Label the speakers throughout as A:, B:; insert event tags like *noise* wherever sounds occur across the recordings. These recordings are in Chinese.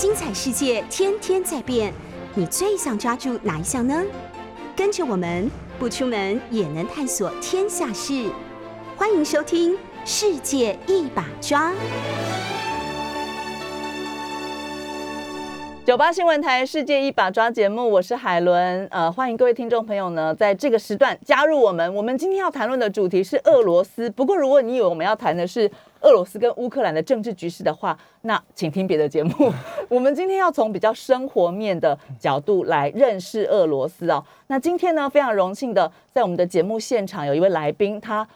A: 精彩世界天天在变，你最想抓住哪一项呢？跟着我们不出门也能探索天下事，欢迎收听《世界一把抓》。
B: 九八新闻台《世界一把抓》节目，我是海伦。呃，欢迎各位听众朋友呢，在这个时段加入我们。我们今天要谈论的主题是俄罗斯。不过，如果你以为我们要谈的是俄罗斯跟乌克兰的政治局势的话，那请听别的节目。*laughs* 我们今天要从比较生活面的角度来认识俄罗斯哦。那今天呢，非常荣幸的在我们的节目现场有一位来宾，他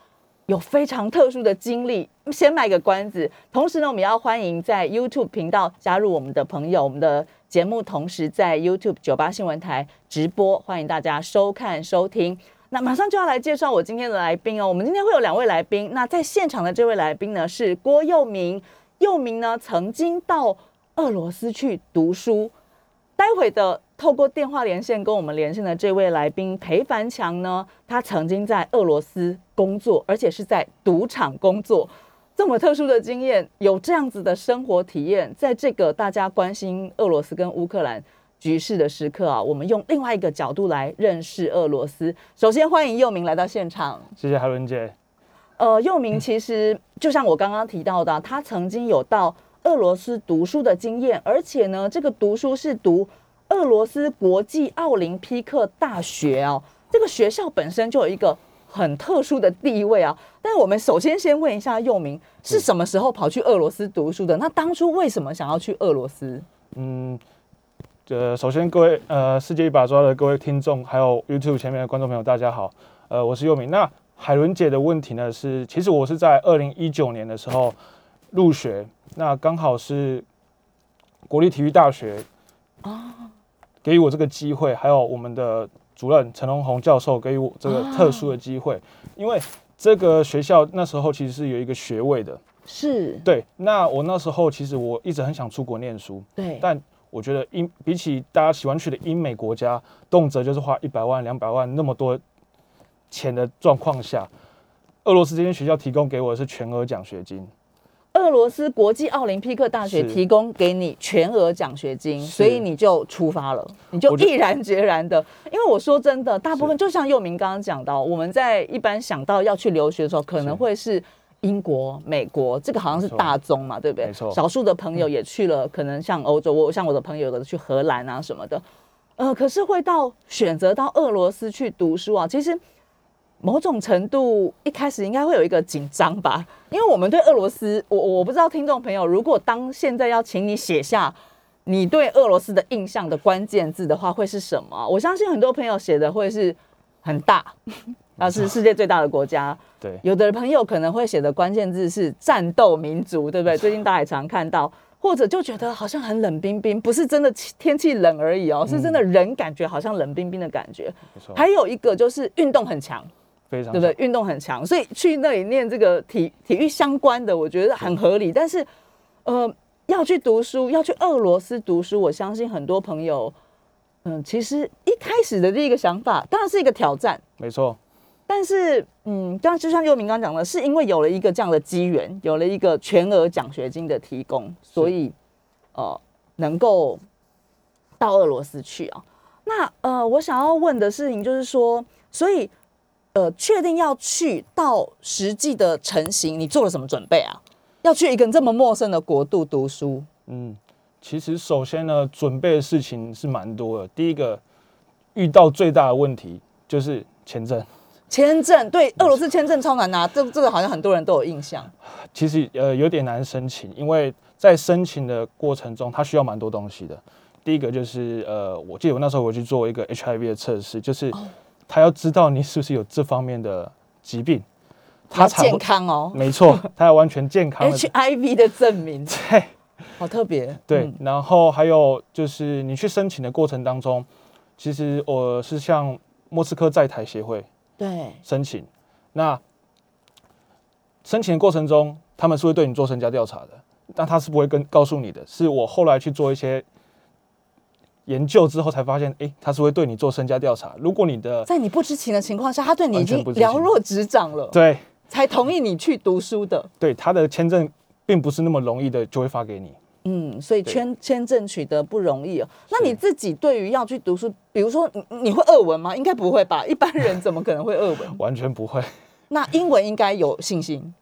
B: 有非常特殊的经历。先卖个关子，同时呢，我们要欢迎在 YouTube 频道加入我们的朋友，我们的。节目同时在 YouTube 九八新闻台直播，欢迎大家收看收听。那马上就要来介绍我今天的来宾哦。我们今天会有两位来宾。那在现场的这位来宾呢是郭佑明，佑明呢曾经到俄罗斯去读书。待会的透过电话连线跟我们连线的这位来宾裴凡强呢，他曾经在俄罗斯工作，而且是在赌场工作。这么特殊的经验，有这样子的生活体验，在这个大家关心俄罗斯跟乌克兰局势的时刻啊，我们用另外一个角度来认识俄罗斯。首先欢迎佑明来到现场，
C: 谢谢海伦姐。
B: 呃，佑明其实就像我刚刚提到的，他曾经有到俄罗斯读书的经验，而且呢，这个读书是读俄罗斯国际奥林匹克大学哦，这个学校本身就有一个。很特殊的地位啊！但是我们首先先问一下佑明，是什么时候跑去俄罗斯读书的？那当初为什么想要去俄罗斯？嗯，
C: 呃，首先各位呃世界一把抓的各位听众，还有 YouTube 前面的观众朋友，大家好，呃，我是佑明。那海伦姐的问题呢是，其实我是在二零一九年的时候入学，那刚好是国立体育大学啊，给予我这个机会，还有我们的。主任陈龙红教授给予我这个特殊的机会，因为这个学校那时候其实是有一个学位的，
B: 是
C: 对。那我那时候其实我一直很想出国念书，
B: 对。
C: 但我觉得英比起大家喜欢去的英美国家，动辄就是花一百万、两百万那么多钱的状况下，俄罗斯这间学校提供给我的是全额奖学金。
B: 俄罗斯国际奥林匹克大学提供给你全额奖学金，所以你就出发了，你就毅然决然的。*laughs* 因为我说真的，大部分就像佑明刚刚讲到，我们在一般想到要去留学的时候，可能会是英国、美国，这个好像是大宗嘛，对不对？
C: 没错。
B: 少数的朋友也去了，可能像欧洲，我像我的朋友有的去荷兰啊什么的，呃，可是会到选择到俄罗斯去读书啊，其实。某种程度一开始应该会有一个紧张吧，因为我们对俄罗斯，我我不知道听众朋友，如果当现在要请你写下你对俄罗斯的印象的关键字的话，会是什么？我相信很多朋友写的会是很大，那是世界最大的国家。*laughs*
C: 对，
B: 有的朋友可能会写的关键字是战斗民族，对不对？最近大家也常看到，或者就觉得好像很冷冰冰，不是真的天气冷而已哦，是真的人感觉好像冷冰冰的感觉。
C: 没错，
B: 还有一个就是运动很强。
C: 非常对不
B: 对？运动很强，所以去那里念这个体体育相关的，我觉得很合理。但是，呃，要去读书，要去俄罗斯读书，我相信很多朋友，嗯，其实一开始的第一个想法当然是一个挑战，
C: 没错。
B: 但是，嗯，刚就像佑明刚讲的，是因为有了一个这样的机缘，有了一个全额奖学金的提供，所以，呃，能够到俄罗斯去啊。那，呃，我想要问的事情就是说，所以。呃，确定要去到实际的成型，你做了什么准备啊？要去一个这么陌生的国度读书，嗯，
C: 其实首先呢，准备的事情是蛮多的。第一个遇到最大的问题就是签证，
B: 签证对俄罗斯签证超难拿，这这个好像很多人都有印象。
C: 其实呃有点难申请，因为在申请的过程中，它需要蛮多东西的。第一个就是呃，我记得我那时候我去做一个 HIV 的测试，就是。他要知道你是不是有这方面的疾病，
B: 他健康哦，
C: 没错，他要完全健康。
B: HIV 的证明，
C: 对，
B: 好特别。
C: 对，然后还有就是你去申请的过程当中，其实我是向莫斯科在台协会
B: 对
C: 申请，那申请的过程中，他们是会对你做身家调查的，但他是不会跟告诉你的，是我后来去做一些。研究之后才发现，哎，他是会对你做身家调查。如果你的
B: 在你不知情的情况下，他对你已经了若指掌了，
C: 对，
B: 才同意你去读书的。
C: 对，他的签证并不是那么容易的就会发给你。
B: 嗯，所以签签证取得不容易哦。那你自己对于要去读书，比如说你你会俄文吗？应该不会吧？一般人怎么可能会俄文？*laughs*
C: 完全不会，
B: 那英文应该有信心，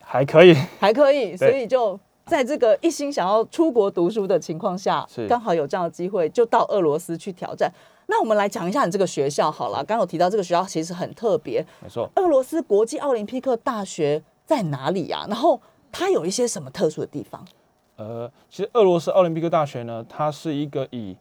C: 还可以。
B: 还可以，所以就在这个一心想要出国读书的情况下
C: 是，
B: 刚好有这样的机会，就到俄罗斯去挑战。那我们来讲一下你这个学校好了。刚刚有提到这个学校其实很特别，
C: 没错，
B: 俄罗斯国际奥林匹克大学在哪里呀、然后它有一些什么特殊的地方？
C: 呃，其实俄罗斯奥林匹克大学呢，它是一个以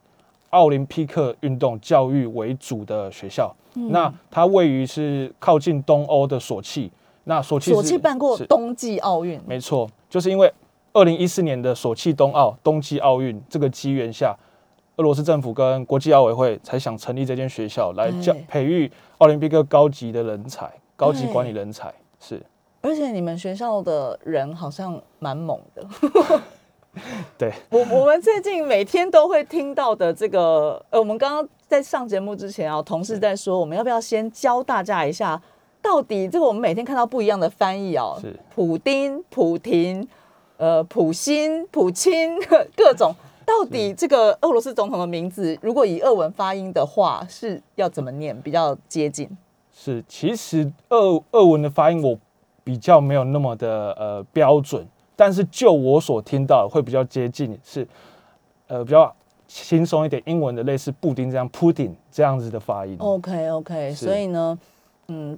C: 奥林匹克运动教育为主的学校。
B: 嗯
C: 那它位于是靠近东欧的索契。那索契
B: 索契办过冬季奥运，
C: 没错，就是因为二零一四年的索契冬奥冬季奥运这个机缘下，俄罗斯政府跟国际奥委会才想成立这间学校，来教培育奥林匹克高级的人才、高级管理人才。是，
B: 而且你们学校的人好像蛮猛的。*laughs* *laughs*
C: 对，
B: 我我们最近每天都会听到的这个，呃，我们刚刚在上节目之前啊，同事在说，我们要不要先教大家一下，到底这个我们每天看到不一样的翻译哦，
C: 是。
B: 普丁、普廷、呃，普辛、普钦 *laughs* 各种，到底这个俄罗斯总统的名字，如果以俄文发音的话，是要怎么念比较接近？
C: 是，其实俄俄文的发音我比较没有那么的呃标准，但是就我所听到的会比较接近，是呃比较轻松一点，英文的类似布丁这样 pudding 这样子的发音。
B: OK OK，所以呢，嗯，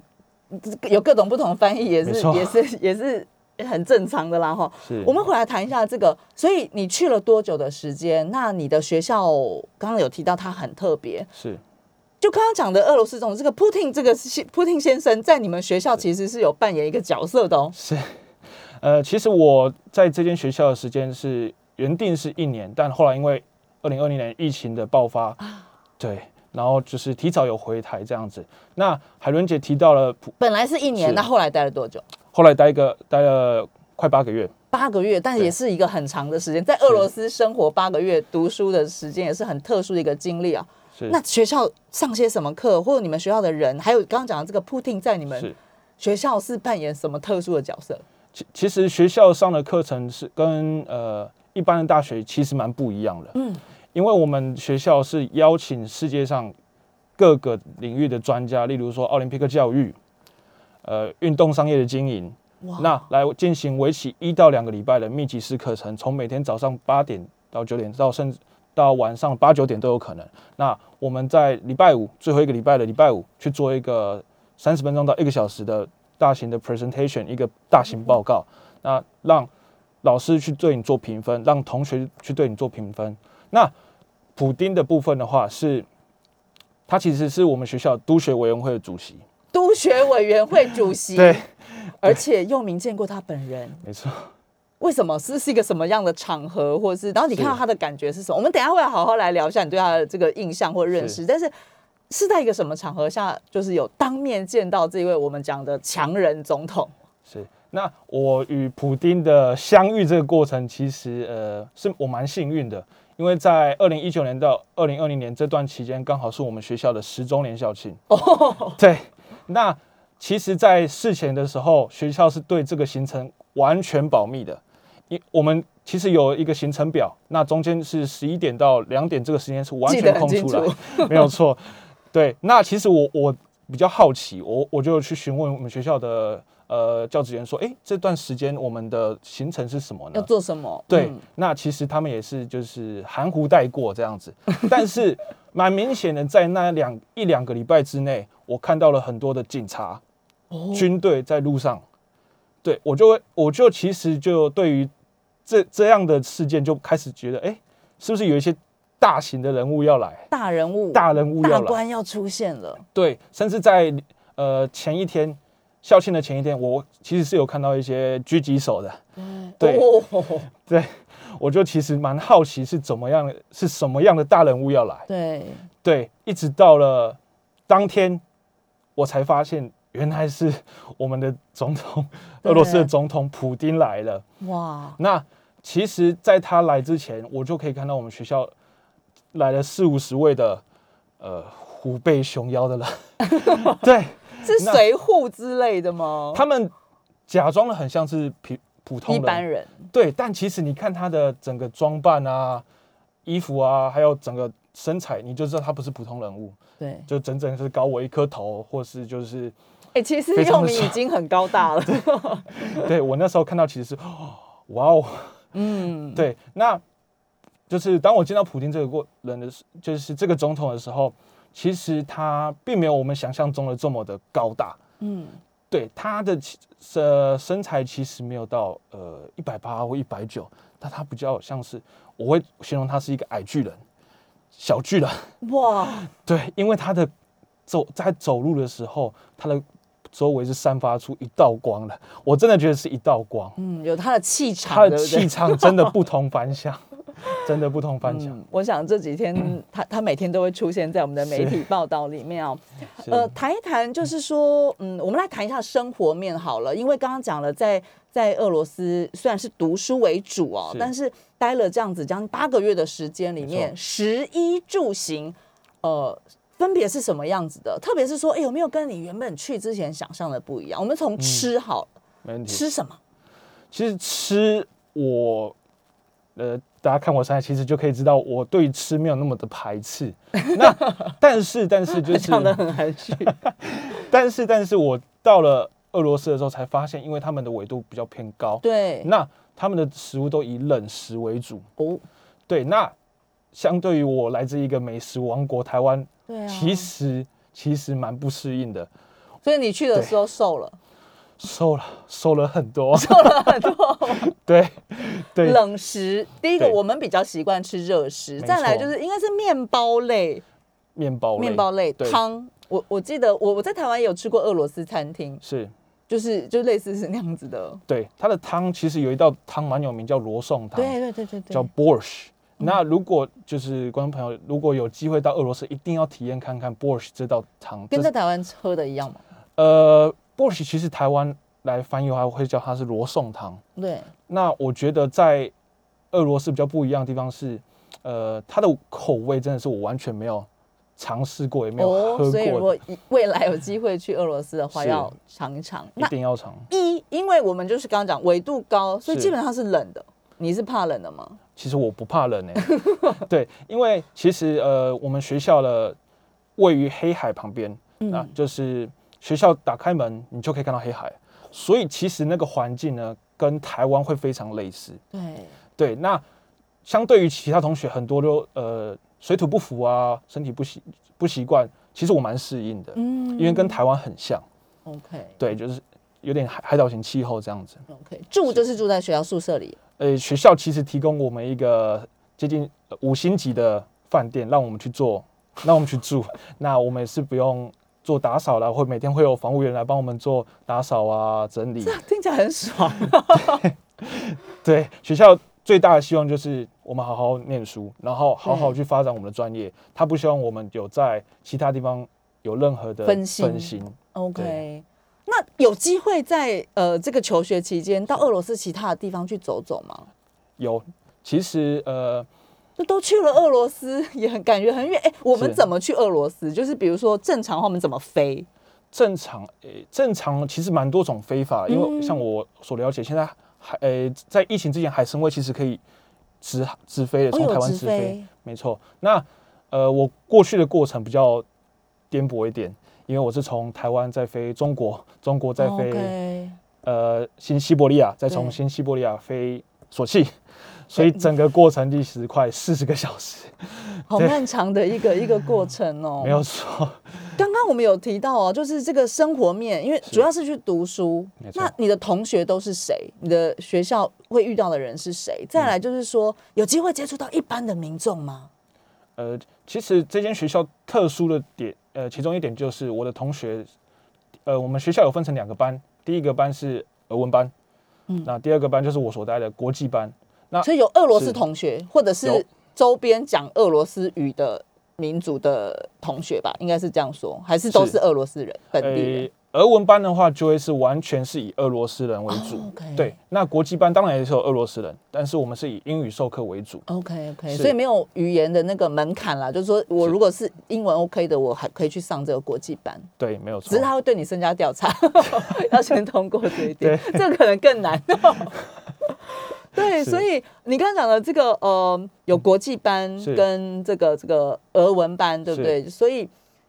B: 这有各种不同的翻译，也是也是 *laughs* 也是很正常的啦哈。
C: 是，
B: 我们回来谈一下这个，所以你去了多久的时间？那你的学校刚刚有提到它很特别，
C: 是
B: 就刚刚讲的俄罗斯总这个 Putin 这个先 Putin 先生，在你们学校其实是有扮演一个角色的哦。
C: 是，呃，其实我在这间学校的时间是原定是一年，但后来因为二零二零年疫情的爆发，对，然后就是提早有回台这样子。那海伦姐提到了普，
B: 本来是一年，那后来待了多久？
C: 后来待一个待了快八个月，
B: 八个月，但也是一个很长的时间，在俄罗斯生活八个月，读书的时间也是很特殊的一个经历啊。
C: 是
B: 那学校上些什么课，或者你们学校的人，还有刚刚讲的这个 Putin 在你们
C: 是。
B: 学校是扮演什么特殊的角色？
C: 其其实学校上的课程是跟呃一般的大学其实蛮不一样的，
B: 嗯，
C: 因为我们学校是邀请世界上各个领域的专家，例如说奥林匹克教育，呃运动商业的经营，那来进行为期一到两个礼拜的密集式课程，从每天早上八点到九点，到甚至到晚上八九点都有可能。那我们在礼拜五最后一个礼拜的礼拜五去做一个三十分钟到一个小时的大型的 presentation，一个大型报告，那让老师去对你做评分，让同学去对你做评分。那普丁的部分的话是，他其实是我们学校督学委员会的主席，
B: 督学委员会主席，
C: 对，
B: 而且又明见过他本人。*laughs*
C: 没错。
B: 为什么是是一个什么样的场合，或者是然后你看到他的感觉是什么？我们等一下会好好来聊一下你对他的这个印象或认识，但是是在一个什么场合下，就是有当面见到这位我们讲的强人总统？
C: 是，那我与普丁的相遇这个过程，其实呃是我蛮幸运的，因为在二零一九年到二零二零年这段期间，刚好是我们学校的十周年校庆。
B: 哦，
C: 对，那其实，在事前的时候，学校是对这个行程完全保密的，因我们其实有一个行程表，那中间是十一点到两点这个时间是完全空出来，没有错。对，那其实我我比较好奇，我我就去询问我们学校的呃教职员说，诶，这段时间我们的行程是什么呢要？
B: 做什么？
C: 对，
B: 嗯
C: 那其实他们也是就是含糊带过这样子，但是蛮明显的，在那两一两个礼拜之内，我看到了很多的警察、
B: 哦
C: 军队在路上，对我就会，我就其实就对于这这样的事件就开始觉得，哎、是不是有一些大型的人物要来，
B: 大人物、
C: 大人物
B: 大
C: 要来？
B: 官要出现了。
C: 对，甚至在呃前一天校庆的前一天，我其实是有看到一些狙击手的，嗯对
B: 哦 *laughs*
C: 对，我就其实蛮好奇是怎么样，是什么样的大人物要来。
B: 对，
C: 对，一直到了当天，我才发现原来是我们的总统，*laughs* 俄罗斯的总统普丁来了。
B: 哇，
C: 那其实，在他来之前，我就可以看到我们学校来了四五十位的呃虎背熊腰的人，*laughs* 对。
B: 是
C: 那
B: 随护之类的吗？
C: 他们假装的很像是平普通人，
B: 一般人，
C: 对，但其实你看他的整个装扮啊、衣服啊，还有整个身材，你就知道他不是普通人物，
B: 对，
C: 就整整是高我一颗头，或是就是，
B: 哎、其实佑
C: 非常的帅
B: 明已经很高大了，*laughs*
C: 对我那时候看到其实是，哦哇哦，
B: 嗯，
C: 对，那就是当我见到普京这个过人的时，就是这个总统的时候，其实他并没有我们想象中的这么的高大，
B: 嗯，
C: 对他的其呃身材其实没有到呃一百八或一百九，但他比较像是我会形容他是一个矮巨人，小巨人。
B: 哇，*laughs*
C: 对，因为他的走在走路的时候，他的周围是散发出一道光的，我真的觉得是一道光，
B: 嗯，有他的气场，
C: 他的气场真的不同凡响，*laughs* 真的不同凡响。
B: 嗯，我想这几天 *clears throat* 他他每天都会出现在我们的媒体报道里面哦。呃，谈一谈就是说，嗯，我们来谈一下生活面好了，因为刚刚讲了在，在俄罗斯虽然是读书为主哦，
C: 是
B: 但是待了这样子将近八个月的时间里面，食衣住行，呃。分别是什么样子的？特别是说，哎、有没有跟你原本去之前想象的不一样？我们从吃好了，
C: 没问题。
B: 吃什么？
C: 其实吃我，呃，大家看我身材，其实就可以知道我对吃没有那么的排斥。*laughs* 那但是但是就是
B: 讲的很含蓄。*laughs*
C: 但是但是我到了俄罗斯的时候才发现，因为他们的纬度比较偏高，
B: 对，
C: 那他们的食物都以冷食为主。
B: 哦，
C: 对，那相对于我来自一个美食王国台湾，
B: 对啊，
C: 其实其实蛮不适应的，
B: 所以你去的时候瘦了，
C: 瘦了瘦了很多，
B: 瘦了很多。*laughs* *laughs*
C: 对对
B: 冷食，第一个我们比较习惯吃热食，再来就是应该是面包类，
C: 面包类
B: 面包类
C: 对
B: 汤。我我记得我我在台湾有吃过俄罗斯餐厅，
C: 是。
B: 就是就类似是那样子的。
C: 对，它的汤其实有一道汤蛮有名，叫罗宋汤，
B: 对对对对对，
C: 叫 borscht。那如果就是观众朋友如果有机会到俄罗斯，一定要体验看看 borscht 这道汤。
B: 跟在台湾喝的一样吗。
C: 呃 borscht 其实台湾来翻译的话会叫它是罗宋汤。
B: 对，
C: 那我觉得在俄罗斯比较不一样的地方是，呃，它的口味真的是我完全没有尝试过，也没有喝
B: 哦所以如，果未来有机会去俄罗斯的话，要尝一尝。
C: 一定要尝。
B: 一，因为我们就是刚刚讲纬度高，所以基本上是冷的。你是怕冷的吗？
C: 其实我不怕冷诶、*laughs* 对，因为其实呃，我们学校的位于黑海旁边，那
B: 嗯，
C: 就是学校打开门，你就可以看到黑海，所以其实那个环境呢，跟台湾会非常类似。
B: 对，
C: 对，那相对于其他同学，很多都呃水土不服啊，身体不习不习惯，其实我蛮适应的，
B: 嗯
C: 因为跟台湾很像
B: ，OK
C: 对，就是有点海海岛型气候这样子。
B: OK 住就是住在学校宿舍里。
C: 呃，学校其实提供我们一个接近呃五星级的饭店，让我们去做，让我们去住。*laughs* 那我们也是不用做打扫啦，或每天会有防务员来帮我们做打扫啊、整理。
B: 听起来很爽。*laughs*
C: 对，学校最大的希望就是我们好好念书，然后好好去发展我们的专业。他不希望我们有在其他地方有任何的
B: 分心
C: 分心。
B: OK，那有机会在呃这个求学期间到俄罗斯其他的地方去走走吗？
C: 有，其实呃，
B: 就都去了俄罗斯，也很感觉很远。哎、我们怎么去俄罗斯？就是比如说正常的话，我们怎么飞？
C: 正常，诶、正常其实蛮多种飞法，因为
B: 嗯
C: 像我所了解，现在海，诶、在疫情之前，海参崴其实可以直直飞的，从台湾直飞，
B: 飞
C: 没错。那呃，我过去的过程比较颠簸一点，因为我是从台湾再飞中国，中国再飞、呃新西伯利亚，再从新西伯利亚飞索契，所以整个过程历时快四十个小时，*laughs*
B: 好漫长的一个一个过程哦。*laughs*
C: 没有错。
B: 刚刚我们有提到哦，就是这个生活面，因为主要是去读书那你的同学都是谁？你的学校会遇到的人是谁？再来就是说，有机会接触到一般的民众吗？
C: 呃，其实这间学校特殊的点，呃，其中一点就是我的同学，呃，我们学校有分成两个班，第一个班是俄文班，
B: 嗯
C: 那第二个班就是我所在的国际班。那
B: 所以有俄罗斯同学，或者是周边讲俄罗斯语的民族的同学吧，应该是这样说，还是都
C: 是
B: 是俄罗斯人本地人？
C: 呃俄文班的话，就会是完全是以俄罗斯人为主。
B: 哦，OK
C: 对，那国际班当然也是有俄罗斯人，但是我们是以英语授课为主。
B: OK OK，所以没有语言的那个门槛啦，就是说我如果是英文 OK 的，我还可以去上这个国际班，
C: 对，没有错。
B: 只是他会对你身家调查，*laughs* 要先通过这一点，
C: 对
B: 这个可能更难。对，所以你刚刚讲的这个呃，有国际班跟这个这个俄文班，对不对？所以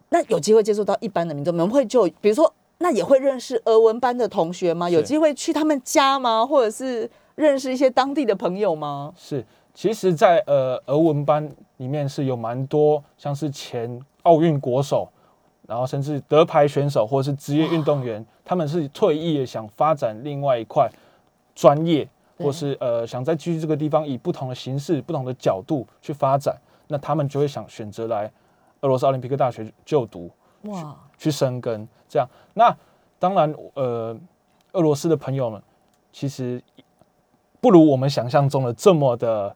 B: 那有机会接触到一般的民众，我们会就比如说，那也会认识俄文班的同学吗？有机会去他们家吗？或者是认识一些当地的朋友吗？
C: 是，其实在，呃俄文班里面是有蛮多像是前奥运国手，然后甚至德牌选手或者是职业运动员，他们是退役了想发展另外一块专业，
B: 对
C: 或是呃想在继续这个地方以不同的形式、不同的角度去发展，那他们就会想选择来俄罗斯奥林匹克大学就读。
B: 哇，
C: 去生根，这样。那当然，呃，俄罗斯的朋友们其实不如我们想象中的这么的、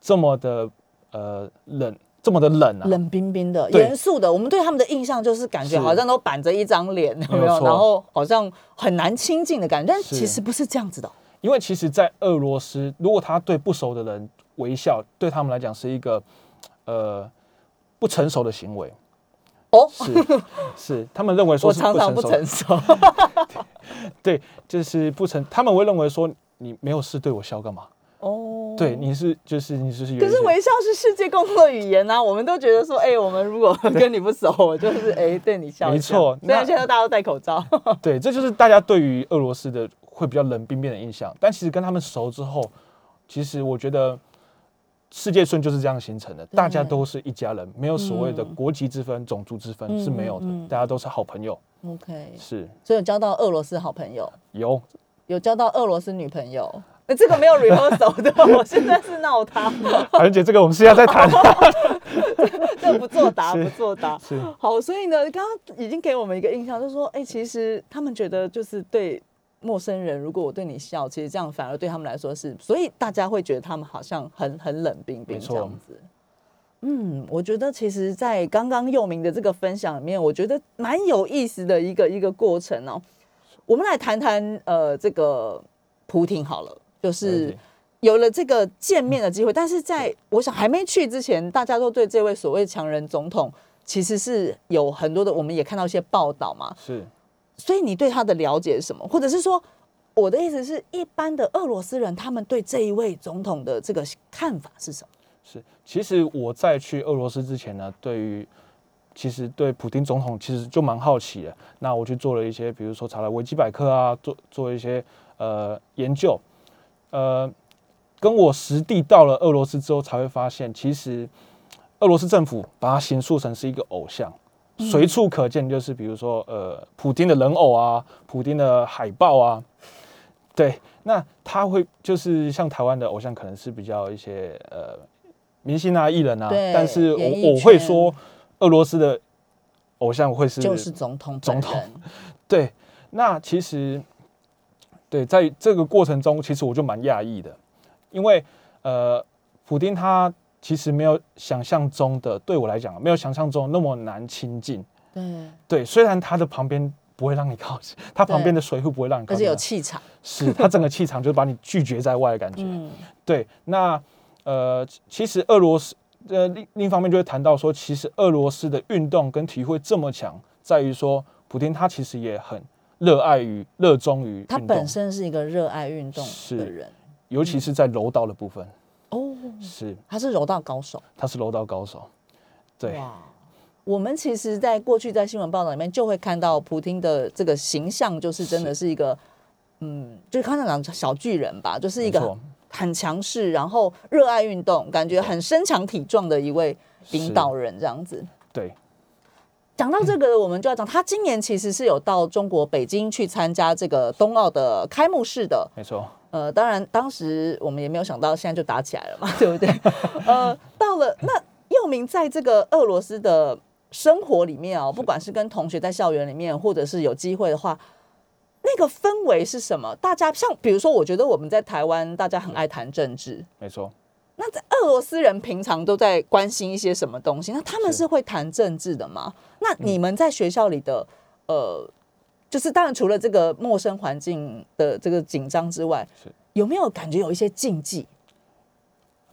C: 这么的呃冷，这么的冷啊。
B: 冷冰冰的、严肃的，我们对他们的印象就是感觉好像都板着一张脸，有没有？然后好像很难亲近的感觉，但其实不是这样子的哦。
C: 因为其实，在俄罗斯，如果他对不熟的人微笑，对他们来讲是一个呃不成熟的行为。
B: 哦，
C: 是是，他们认为说是
B: 我常常不成熟。*laughs*
C: 对，就是不成，他们会认为说你没有事对我笑干嘛？
B: 哦，
C: 对，你是就是你就是有
B: 可是微笑是世界共通的语言啊，我们都觉得说，哎、我们如果跟你不熟，我就是哎、对你笑。
C: 没错
B: 虽然
C: 那
B: 现在大家都戴口罩。
C: 对，这就是大家对于俄罗斯的会比较冷冰冰的印象。但其实跟他们熟之后，其实我觉得世界村就是这样形成的，大家都是一家人，没有所谓的
B: 嗯
C: 国籍之分、种族之分是没有的，
B: 嗯嗯
C: 大家都是好朋友。
B: OK，
C: 是
B: 所以有交到俄罗斯好朋友，
C: 有
B: 有交到俄罗斯女朋友。*laughs* 哎这个没有 rehearsal 的，*laughs* 我现在是闹他，
C: 海伦姐，这个我们是要再谈。*laughs*
B: 这不作答，不作答。
C: 是
B: 好，所以呢，刚刚已经给我们一个印象，就是说，哎、其实他们觉得就是对陌生人，如果我对你笑，其实这样反而对他们来说是，所以大家会觉得他们好像很很冷冰冰这样子。嗯，我觉得其实，在刚刚佑明的这个分享里面，我觉得蛮有意思的一个一个过程哦。我们来谈谈呃这个普廷好了，就是有了这个见面的机会，但是在我想还没去之前，大家都对这位所谓强人总统其实是有很多的，我们也看到一些报道嘛。
C: 是
B: 所以你对他的了解是什么？或者是说，我的意思是一般的俄罗斯人，他们对这一位总统的这个看法是什么？
C: 是。其实我在去俄罗斯之前呢，对于其实对普丁总统其实就蛮好奇的。那我去做了一些，比如说查了维基百科啊，做做一些呃研究，呃，跟我实地到了俄罗斯之后，才会发现，其实俄罗斯政府把它形塑成是一个偶像，随处可见，就是比如说呃，普丁的人偶啊，普丁的海报啊，对，那他会就是像台湾的偶像，可能是比较一些呃明星啊、艺人啊，但是我我会说，俄罗斯的偶像会是
B: 就是总统本
C: 总统。*laughs* 对，那其实对在这个过程中，其实我就蛮讶异的，因为呃，普丁他其实没有想象中的，对我来讲没有想象中那么难亲近。
B: 对，
C: 对，虽然他的旁边不会让你靠近，*laughs* 他旁边的水壶不会让你靠近，
B: 而且有气场。
C: 是他整个气场就是把你拒绝在外的感觉。
B: 嗯，
C: 对，那呃，其实俄罗斯呃另另一方面就会谈到说，其实俄罗斯的运动跟体育会这么强，在于说普丁他其实也很热爱于热衷于
B: 他本身是一个热爱运动的
C: 是
B: 人。
C: 尤其是在柔道的部分，
B: 哦，
C: 是。
B: 他是柔道高手。
C: 他是柔道高手。对，
B: 哇，我们其实，在过去在新闻报道里面就会看到普京的这个形象，就是真的是。一个，嗯，就是看长小巨人吧，就是一个很强势，然后热爱运动，感觉很身强体壮的一位领导人这样子。
C: 对，
B: 讲到这个，我们就要讲，他今年其实是有到中国北京去参加这个冬奥的开幕式的。
C: 没错，
B: 呃，当然，当时我们也没有想到，现在就打起来了嘛，*laughs* 对不对？呃，到了那佑明在这个俄罗斯的生活里面哦，不管是跟同学在校园里面，或者是有机会的话，那个氛围是什么？大家像比如说，我觉得我们在台湾，大家很爱谈政治。
C: 没错。
B: 那在俄罗斯人平常都在关心一些什么东西？那他们
C: 是
B: 是会谈政治的吗？那你们在学校里的呃，就是当然除了这个陌生环境的这个紧张之外
C: 是，
B: 有没有感觉有一些禁忌？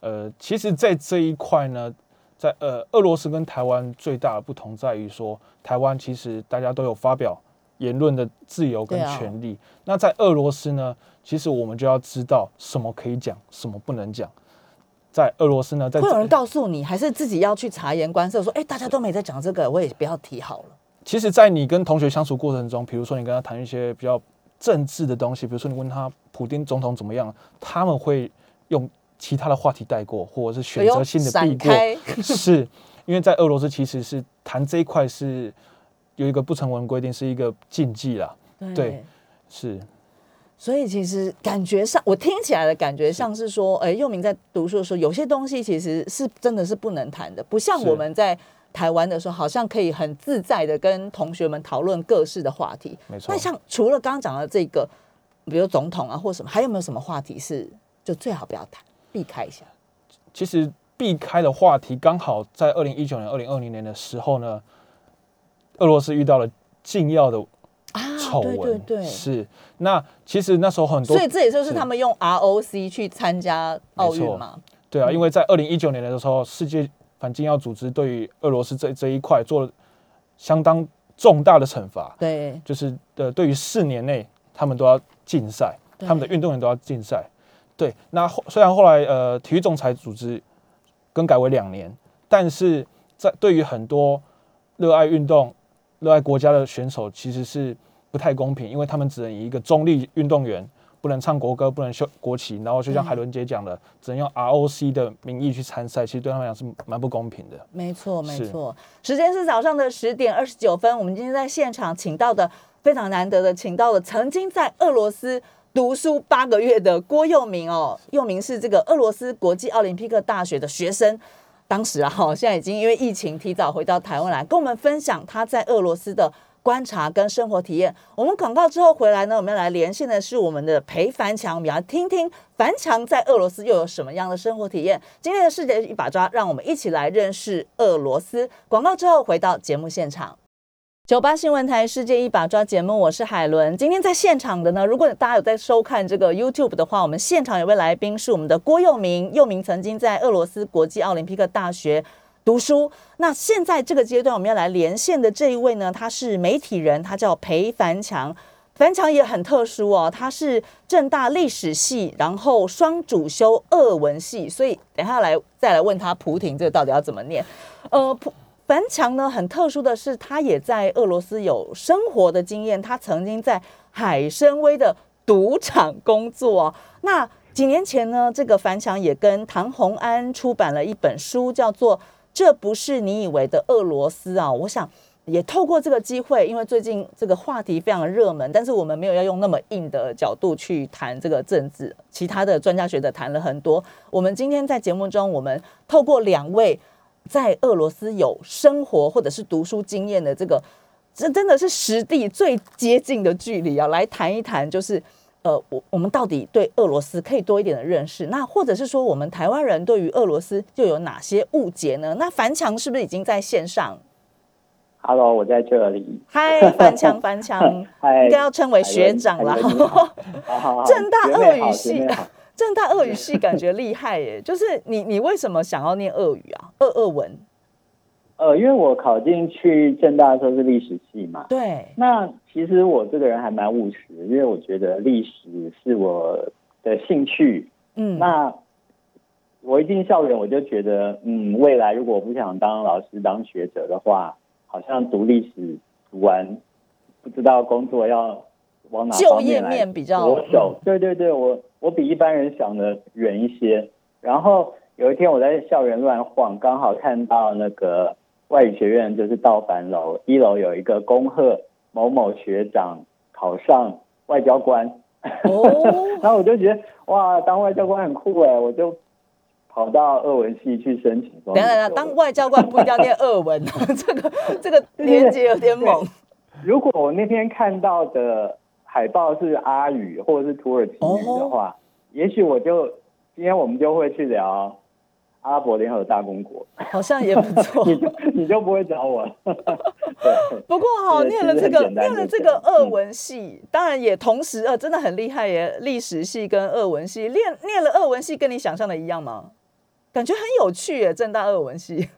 C: 呃，其实，在这一块呢，在呃，俄罗斯跟台湾最大的不同在于说，台湾其实大家都有发表言论的自由跟权利。那在俄罗斯呢，其实我们就要知道什么可以讲，什么不能讲。在俄罗斯呢，在
B: 会有人告诉你，还是自己要去察言观色，说，哎，大家都没在讲这个，我也不要提好了。
C: 其实，在你跟同学相处过程中，比如说你跟他谈一些比较政治的东西，比如说你问他普丁总统怎么样，他们会用其他的话题带过，或者是选择性的避过。*laughs* 是因为在俄罗斯其实是谈这一块是有一个不成文规定，是一个禁忌啦。对是
B: 所以其实感觉上，我听起来的感觉像是说，哎，佑明在读书的时候，有些东西其实是真的是不能谈的，不像我们在台湾的时候，好像可以很自在的跟同学们讨论各式的话题。
C: 没错
B: 那。像除了刚刚讲的这个，比如总统啊或什么，还有没有什么话题是就最好不要谈，避开一下？
C: 其实避开的话题，刚好在二零一九年、二零二零年的时候呢，俄罗斯遇到了禁药的
B: 啊
C: 丑闻。
B: 对对对，
C: 是那其实那时候很多
B: 所以这也就是
C: 是
B: 他们用 ROC 去参加奥运嘛。
C: 对啊，
B: 嗯
C: 因为在二零一九年的时候，世界反禁药组织对于俄罗斯这这一块做了相当重大的惩罚，
B: 对，
C: 就是呃，对于四年内他们都要禁赛，他们的运动员都要禁赛。对，那后虽然后来呃体育仲裁组织更改为两年，但是在对于很多热爱运动、热爱国家的选手，其实是不太公平，因为他们只能以一个中立运动员。不能唱国歌，不能秀国旗，然后就像海伦姐讲的，只能用 ROC 的名义去参赛，其实对他们来讲是蛮不公平的。
B: 没错，没错。时间是早上的十点二十九分。我们今天在现场请到的非常难得的，请到了曾经在俄罗斯读书八个月的郭佑明哦。佑明是这个俄罗斯国际奥林匹克大学的学生，当时啊，哈，现在已经因为疫情提早回到台湾来，跟我们分享他在俄罗斯的。观察跟生活体验。我们广告之后回来呢，我们要来连线的是我们的裴凡强，我们要听听凡强在俄罗斯又有什么样的生活体验。今天的世界一把抓，让我们一起来认识俄罗斯。广告之后回到节目现场。九八新闻台《世界一把抓》节目，我是海伦。今天在现场的呢，如果大家有在收看这个 YouTube 的话，我们现场有位来宾是我们的郭佑明。佑明曾经在俄罗斯国际奥林匹克大学读书。那现在这个阶段，我们要来连线的这一位呢，他是媒体人，他叫裴凡强。凡强也很特殊哦，他是正大历史系，然后双主修俄文系，所以等下来再来问他普廷这个到底要怎么念。呃，普凡强呢很特殊的是，他也在俄罗斯有生活的经验，他曾经在海参崴的赌场工作、那几年前呢，这个凡强也跟唐红安出版了一本书，叫做《这不是你以为的俄罗斯》啊。我想也透过这个机会，因为最近这个话题非常热门，但是我们没有要用那么硬的角度去谈这个政治，其他的专家学者谈了很多。我们今天在节目中，我们透过两位在俄罗斯有生活或者是读书经验的这个，这真的是实地最接近的距离啊，来谈一谈，就是呃，我我们到底对俄罗斯可以多一点的认识，那或者是说我们台湾人对于俄罗斯又有哪些误解呢？那樊强是不是已经在线上
D: ？Hello，我在这里。
B: 嗨，樊强，樊强，
D: 嗨，
B: 应该要称为学长了 *laughs* 正大俄语系正大俄语系感觉厉害耶，就是你你为什么想要念俄语啊？俄俄文？
D: 呃，因为我考进去正大的时候是历史系嘛，
B: 对，
D: 那其实我这个人还蛮务实，因为我觉得历史是我的兴趣。
B: 嗯，
D: 那我一进校园，我就觉得，嗯，未来如果我不想当老师、当学者的话，好像读历史读完，不知道工作要往哪
B: 就业
D: 方面来
B: 面比较
D: 着手。对对对，我我比一般人想的远一些。然后有一天我在校园乱晃，刚好看到那个外语学院就是道凡楼一楼有一个恭贺某某学长考上外交官。
B: 哦，*laughs*
D: 然后我就觉得哇，当外交官很酷哎，我就跑到俄文系去申请。
B: 等一下等，当外交官不一定要念俄文，*laughs* 这个这个连接有点猛。
D: 如果我那天看到的海报是阿语或者是土耳其语的话，也许我就今天我们就会去聊阿拉伯联合大公国，
B: 好像也不错。*laughs*
D: 你就你就不会找我了。*laughs* 对，
B: 不过哈、
D: 是
B: 念了这个念了这个俄文系，当然也同时呃，真的很厉害耶。历史系跟俄文系，念念了俄文系，跟你想象的一样吗？感觉很有趣耶，正大俄文系。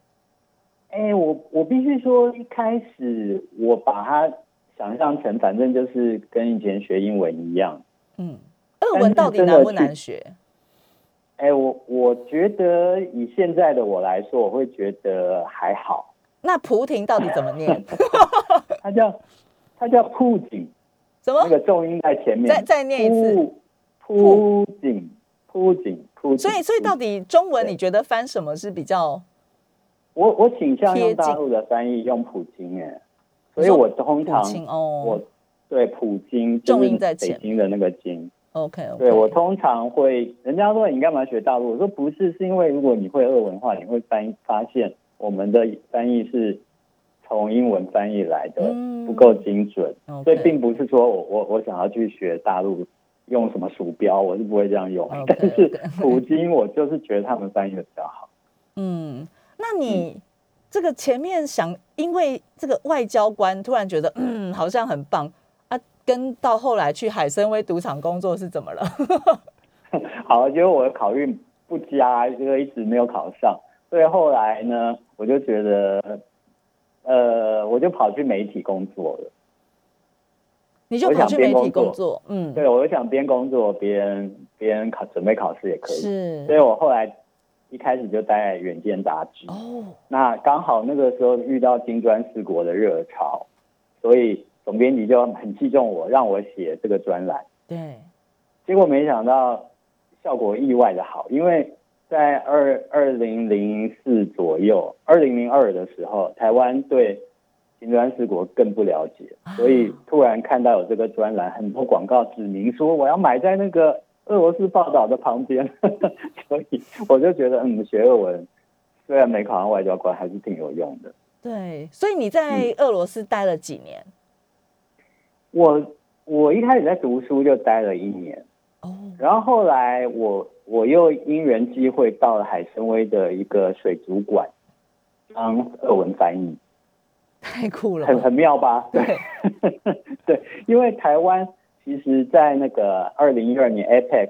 B: *laughs*
D: 哎、我我必须说，一开始我把它想象成，反正就是跟以前学英文一样。
B: 嗯，俄文到底难不难学？
D: 哎、我我觉得以现在的我来说，我会觉得还好。
B: 那蒲亭到底怎么念？*laughs*
D: 它叫它叫铺景，
B: 怎么？
D: 那个重音在前面。
B: 再再念一次。
D: 铺铺景，铺景，铺景。
B: 所以所以到底中文你觉得翻什么是比较？
D: 我我倾向用大陆的翻译，用普京哎，所以我通常
B: 哦
D: 我对普京
B: 重音在前
D: 北京的那个京。
B: OK
D: 对我通常会，人家说你干嘛学大陆？我说不是，是因为如果你会俄文的话，你会翻发现我们的翻译是从英文翻译来的，
B: 嗯
D: 不够精准所以并不是说我我我想要去学大陆用什么鼠标，我是不会这样用。但是普京，我就是觉得他们翻译的比较好。
B: 嗯，那你这个前面想，因为这个外交官突然觉得，嗯，好像很棒啊，跟到后来去海参崴赌场工作是怎么了？*laughs*
D: 好，因为我的考运不佳，这个一直没有考上，所以后来呢，我就觉得，呃，我就跑去媒体工作了。
B: 你就跑去媒体
D: 工作
B: 嗯，
D: 对，我就想边工作边边考准备考试也可以，是所以我后来一开始就待在《远见》杂志。
B: 哦，
D: 那刚好那个时候遇到金砖四国的热潮，所以总编辑就很器重我，让我写这个专栏。
B: 对，
D: 结果没想到效果意外的好，因为在二二零零四左右，二零零二的时候，台湾对金砖四国更不了解，所以突然看到有这个专栏，很多广告指明说我要买在那个俄罗斯报道的旁边，*laughs* 所以我就觉得，嗯，学俄文虽然没考上外交官，还是挺有用的。
B: 对，所以你在俄罗斯待了几年？
D: 我我一开始在读书就待了一年。
B: 哦，
D: 然后后来我我又因缘机会到了海参崴的一个水族馆当俄文翻译，*laughs*
B: 太酷了，
D: 很很妙吧？*laughs*
B: 对，
D: 对，因为台湾其实，在那个二零一二年 APEC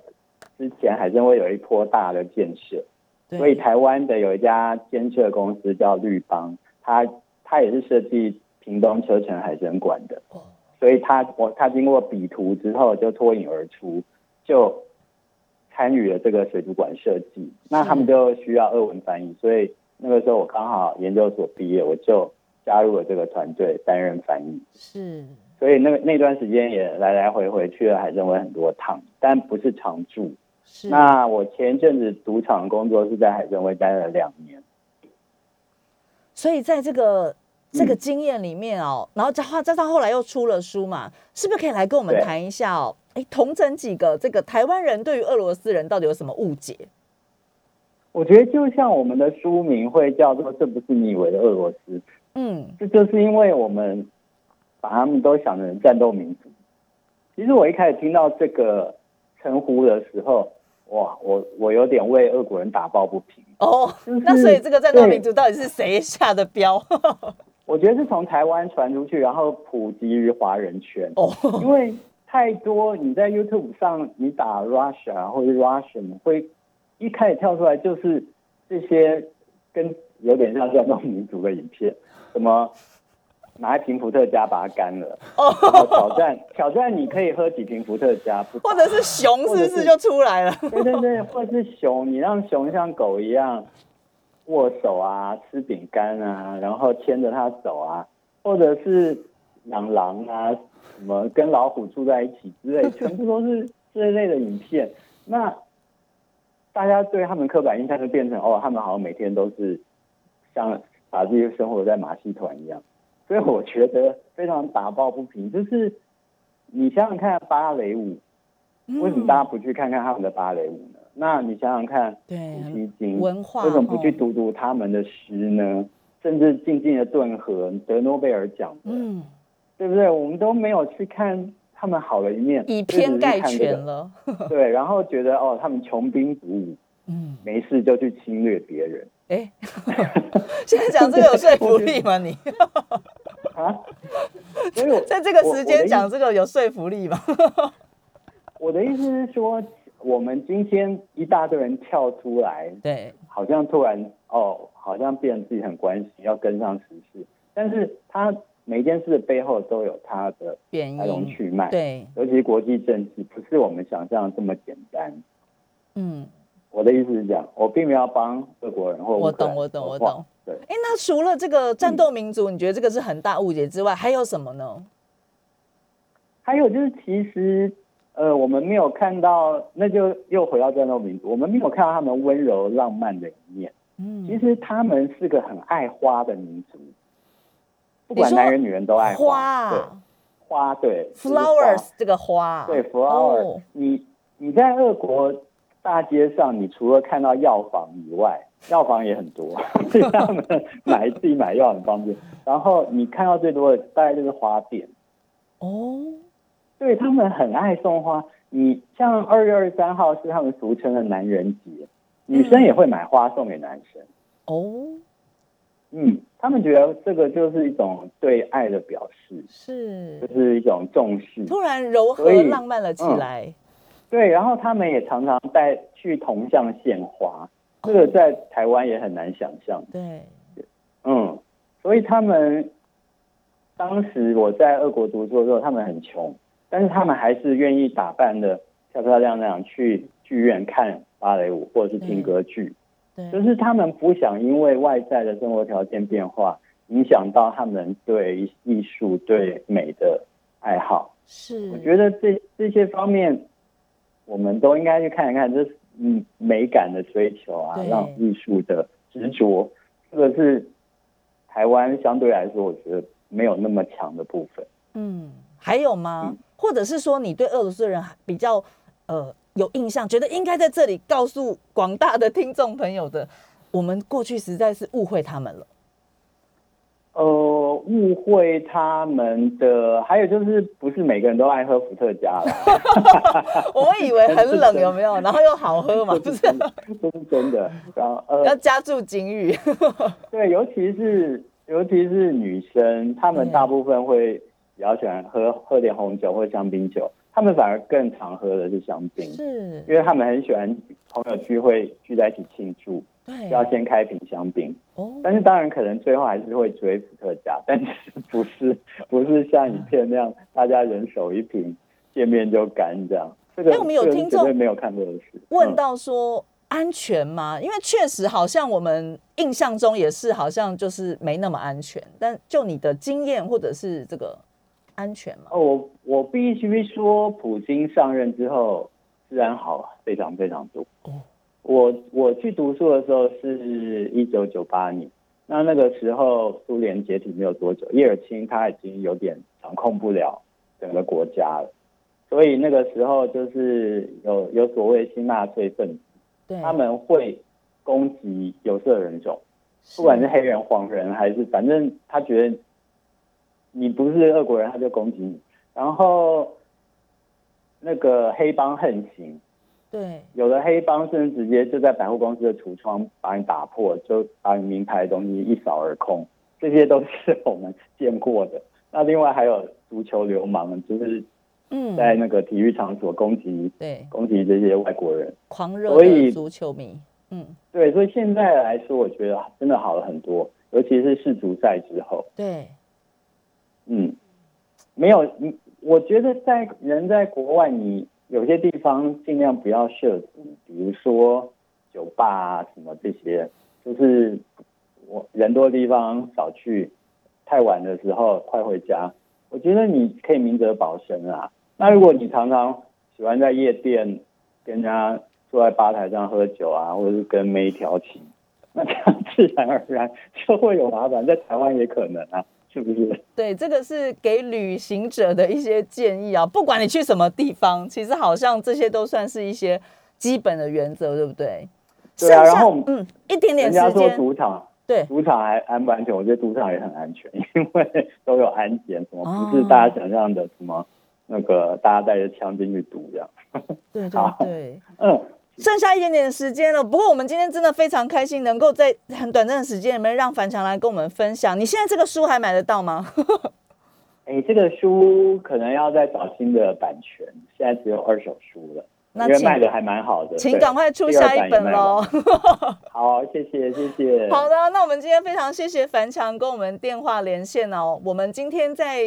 D: 之前，海参崴有一波大的建设，
B: 对
D: 所以台湾的有一家建设公司叫绿邦，它它也是设计屏东车城海参馆的，
B: 哦
D: 所以他我他经过比图之后就脱颖而出，就参与了这个水族馆设计。那他们就需要俄文翻译，所以那个时候我刚好研究所毕业，我就加入了这个团队担任翻译。
B: 是
D: 所以那个那段时间也来来回回去了海参崴很多趟，但不是常住。
B: 是，
D: 那我前一阵子赌场工作是在海参崴待了两年。
B: 所以在这个这个
D: 嗯
B: 经验里面哦，然后加上加上后来又出了书嘛，是不是可以来跟我们
D: 对
B: 谈一下哦？哎，同整几个这个台湾人对于俄罗斯人到底有什么误解？
D: 我觉得就像我们的书名会叫做“这不是你以为的俄罗斯”，
B: 嗯，
D: 这就是因为我们把他们都想成战斗民族。其实我一开始听到这个称呼的时候，哇，我我有点为俄国人打抱不平。
B: 哦，
D: 就是
B: 那所以这个战斗民族到底是谁下的标？
D: 我觉得是从台湾传出去，然后普及于华人圈。
B: 哦，
D: 因为太多，你在 YouTube 上你打 Russia 或者 Russian，会一开始跳出来就是这些跟有点像战斗民族的影片，什么拿一瓶伏特加把它干了，
B: 哦
D: 然后挑战挑战你可以喝几瓶伏特加，
B: 或者是熊是不
D: 是
B: 就出来了？
D: 对对对，或者是熊，你让熊像狗一样握手啊，吃饼干啊，然后牵着它走啊，或者是养狼啊，什么跟老虎住在一起之类，*laughs* 全部都是这一类的影片。那大家对他们刻板印象就变成哦，他们好像每天都是像把自己生活在马戏团一样，所以我觉得非常打抱不平。就是你想想看芭蕾舞，为什么大家不去看看他们的芭蕾舞呢？那你想想看，
B: 对文化
D: 为什么不去
B: 哦
D: 读读他们的诗呢？甚至静静的顿河得诺贝尔奖的，
B: 嗯，
D: 对不对？我们都没有去看他们好的一面，
B: 以偏概全了。
D: 对，然后觉得哦，他们穷兵黩武，
B: 嗯，
D: 没事就去侵略别人
B: 哎，*laughs* 现在讲这个有说服力吗？你 *laughs*
D: 啊。所以我
B: 在这个时间讲这个有说服力吗？*laughs*
D: 我的意思是说，我们今天一大堆人跳出来，
B: 对，
D: 好像突然哦，好像变得自己很关心，要跟上时事，但是他每一件事的背后都有他的
B: 原
D: 来龙
B: 因，
D: 去脉，，
B: 对，
D: 尤其是国际政治，不是我们想象的这么简单。
B: 嗯，
D: 我的意思是讲，我并没有要帮俄国人或
B: 我懂我懂我懂。
D: 对，
B: 哎，那除了这个战斗民族，你觉得这个是很大误解之外，还有什么呢？
D: 还有就是，其实呃，我们没有看到，那就又回到战斗民族，我们没有看到他们温柔浪漫的一面。
B: 嗯，
D: 其实他们是个很爱花的民族，不管男人女人都爱
B: 花。
D: 花。对
B: ，，flowers 这个花，
D: 对
B: flowers，
D: 你你在俄国大街上，你除了看到药房以外，*laughs* 药房也很多，所 *laughs* 以他们买自己买药很方便。然后你看到最多的大概就是花店，
B: 哦，
D: 对他们很爱送花。你像二月二十三号是他们俗称的男人节，女生也会买花送给男生。
B: 哦，
D: 嗯，他们觉得这个就是一种对爱的表示，
B: 是
D: 就是一种重视。
B: 突然柔和浪漫了起
D: 嗯
B: 来，
D: 对，然后他们也常常带去铜像献花，这个在台湾也很难想象。
B: 对，
D: 嗯，所以他们当时我在俄国读书的时候，他们很穷，但是他们还是愿意打扮的漂漂亮亮去剧院看芭蕾舞或者是听歌剧，
B: 对，
D: 就是他们不想因为外在的生活条件变化，影响到他们对艺术、对美的爱好。
B: 是，
D: 我觉得这这些方面，我们都应该去看一看，这是嗯美感的追求啊
B: 对，
D: 让艺术的执着，这个是台湾相对来说，我觉得没有那么强的部分。
B: 嗯，还有吗？
D: 嗯
B: 或者是说你对俄罗斯人比较呃有印象，觉得应该在这里告诉广大的听众朋友的，我们过去实在是误会他们了。
D: 呃，误会他们的，还有就是不是每个人都爱喝伏特加了，*laughs*
B: 我以为很冷，有没有？然后又好喝嘛，*laughs* 不是？
D: 这是真的。然后呃
B: 要
D: 呃，
B: 加注警语。*laughs*
D: 对，尤其是尤其是女生，她们大部分会比较喜欢喝喝点红酒或香槟酒，他们反而更常喝的是香槟，
B: 是，
D: 因为他们很喜欢朋友聚会聚在一起庆祝，
B: 对，
D: 要先开瓶香槟。
B: 哦，
D: 但是当然可能最后还是会追伏特加，但是不是不是像以前那样大家人手一瓶，见面就干这样。这个
B: 哎我们有听众
D: 没有看过的事。
B: 问
D: 嗯
B: 到说安全吗？因为确实好像我们印象中也是好像就是没那么安全，但就你的经验或者是这个安全吗？
D: 哦，我我必须说，普京上任之后，治安好非常非常多。
B: 哦
D: 我我去读书的时候是一九九八年，那那个时候苏联解体没有多久，叶尔钦他已经有点掌控不了整个国家了，所以那个时候就是有有所谓新纳粹分子，
B: 对，
D: 他们会攻击有色人种。不管是黑人、黄人，还是反正他觉得你不是俄国人，他就攻击你。然后那个黑帮横行，
B: 对
D: 有的黑帮甚至直接就在百货公司的橱窗把你打破，就把你名牌的东西一扫而空，这些都是我们见过的。那另外还有足球流氓，就是
B: 嗯
D: 在那个体育场所攻击
B: 对
D: 攻击这些外国人。
B: 狂热
D: 所以
B: 的足球迷，嗯，
D: 对，所以现在来说，我觉得真的好了很多，尤其是世足赛之后。
B: 对
D: 嗯，没有，你我觉得在人在国外，你有些地方尽量不要涉足，比如说酒吧啊什么这些，就是我人多的地方少去，太晚的时候快回家。我觉得你可以明哲保身啊。那如果你常常喜欢在夜店跟人家坐在吧台上喝酒啊，或者是跟妹调情，那这样自然而然就会有麻烦，在台湾也可能啊，是不是？*laughs*
B: 对，这个是给旅行者的一些建议啊。不管你去什么地方，其实好像这些都算是一些基本的原则，对不对？
D: 对啊然后
B: 嗯，一点点
D: 人家说
B: 时间，
D: 赌场，
B: 对
D: 赌场还安不安全？我觉得赌场也很安全，*laughs* 因为都有安检，什么
B: 哦
D: 不是大家想象的什么那个大家带着枪进去赌这样。
B: 对 *laughs*
D: 好
B: 对对，
D: 嗯，
B: 剩下一点点时间了，不过我们今天真的非常开心，能够在很短暂的时间里面让樊强来跟我们分享。你现在这个书还买得到吗？*laughs*
D: 哎，这个书可能要再找新的版权，现在只有二手书了，
B: 那
D: 卖的还蛮好的。对
B: 请赶快出下一本。喽！*laughs*
D: 好，谢谢谢谢。
B: 好的，那我们今天非常谢谢樊强跟我们电话连线哦。我们今天在